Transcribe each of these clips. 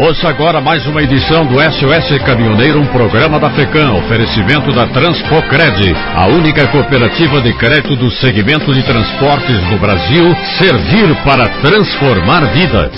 Ouça agora mais uma edição do SOS Caminhoneiro, um programa da FECAM, oferecimento da Transpocred, a única cooperativa de crédito do segmento de transportes no Brasil, servir para transformar vidas.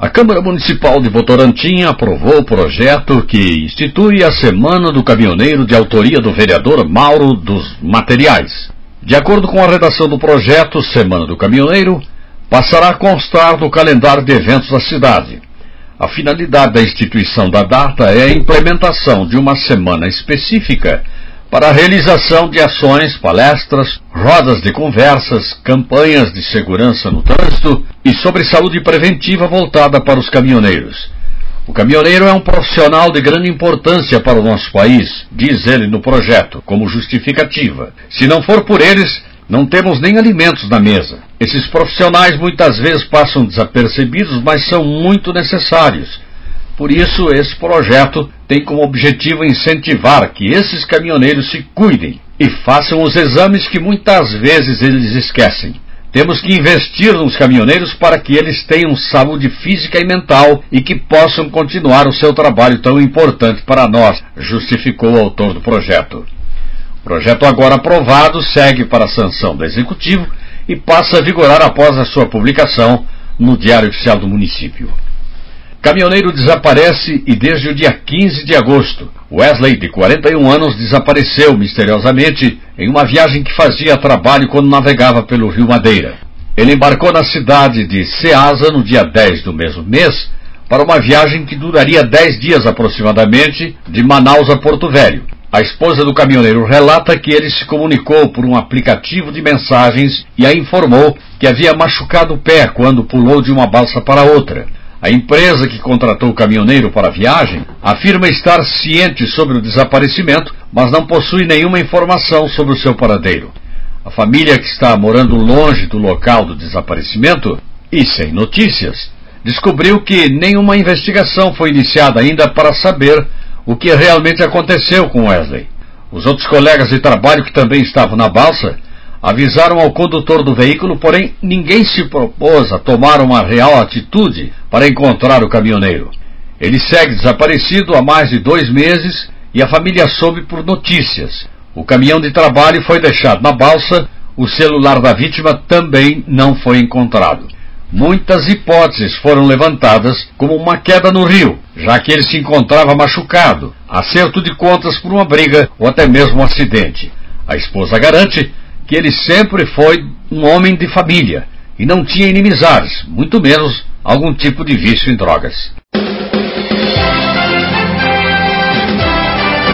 A Câmara Municipal de Votorantim aprovou o projeto que institui a Semana do Caminhoneiro de autoria do vereador Mauro dos Materiais. De acordo com a redação do projeto Semana do Caminhoneiro, passará a constar do calendário de eventos da cidade. A finalidade da instituição da data é a implementação de uma semana específica para a realização de ações, palestras, rodas de conversas, campanhas de segurança no trânsito e sobre saúde preventiva voltada para os caminhoneiros. O caminhoneiro é um profissional de grande importância para o nosso país, diz ele no projeto, como justificativa. Se não for por eles, não temos nem alimentos na mesa. Esses profissionais muitas vezes passam desapercebidos, mas são muito necessários. Por isso, esse projeto tem como objetivo incentivar que esses caminhoneiros se cuidem e façam os exames que muitas vezes eles esquecem. Temos que investir nos caminhoneiros para que eles tenham saúde física e mental e que possam continuar o seu trabalho tão importante para nós, justificou o autor do projeto. Projeto agora aprovado segue para a sanção do Executivo e passa a vigorar após a sua publicação no Diário Oficial do Município. Caminhoneiro desaparece e desde o dia 15 de agosto, Wesley, de 41 anos, desapareceu misteriosamente em uma viagem que fazia trabalho quando navegava pelo Rio Madeira. Ele embarcou na cidade de Ceasa no dia 10 do mesmo mês para uma viagem que duraria 10 dias aproximadamente de Manaus a Porto Velho. A esposa do caminhoneiro relata que ele se comunicou por um aplicativo de mensagens e a informou que havia machucado o pé quando pulou de uma balsa para outra. A empresa que contratou o caminhoneiro para a viagem afirma estar ciente sobre o desaparecimento, mas não possui nenhuma informação sobre o seu paradeiro. A família que está morando longe do local do desaparecimento e sem notícias descobriu que nenhuma investigação foi iniciada ainda para saber o que realmente aconteceu com Wesley. Os outros colegas de trabalho que também estavam na balsa avisaram ao condutor do veículo, porém ninguém se propôs a tomar uma real atitude para encontrar o caminhoneiro. Ele segue desaparecido há mais de dois meses e a família soube por notícias. O caminhão de trabalho foi deixado na balsa, o celular da vítima também não foi encontrado. Muitas hipóteses foram levantadas, como uma queda no rio, já que ele se encontrava machucado, acerto de contas por uma briga ou até mesmo um acidente. A esposa garante que ele sempre foi um homem de família e não tinha inimizades, muito menos algum tipo de vício em drogas.